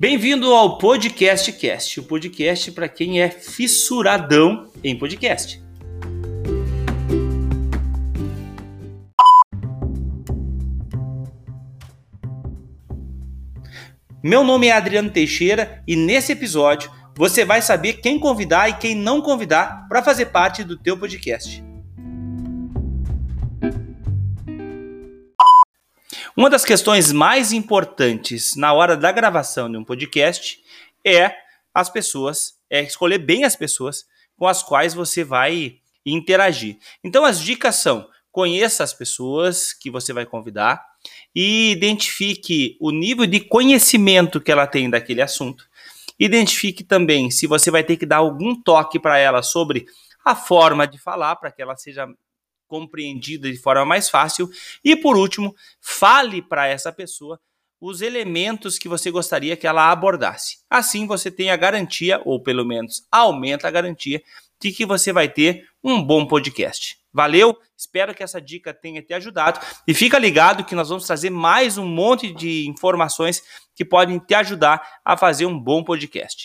Bem-vindo ao Podcast Cast, o podcast para quem é fissuradão em podcast. Meu nome é Adriano Teixeira e nesse episódio você vai saber quem convidar e quem não convidar para fazer parte do teu podcast. Uma das questões mais importantes na hora da gravação de um podcast é as pessoas, é escolher bem as pessoas com as quais você vai interagir. Então as dicas são: conheça as pessoas que você vai convidar e identifique o nível de conhecimento que ela tem daquele assunto. Identifique também se você vai ter que dar algum toque para ela sobre a forma de falar para que ela seja compreendida de forma mais fácil. E por último, fale para essa pessoa os elementos que você gostaria que ela abordasse. Assim você tem a garantia, ou pelo menos aumenta a garantia, de que você vai ter um bom podcast. Valeu? Espero que essa dica tenha te ajudado. E fica ligado que nós vamos trazer mais um monte de informações que podem te ajudar a fazer um bom podcast.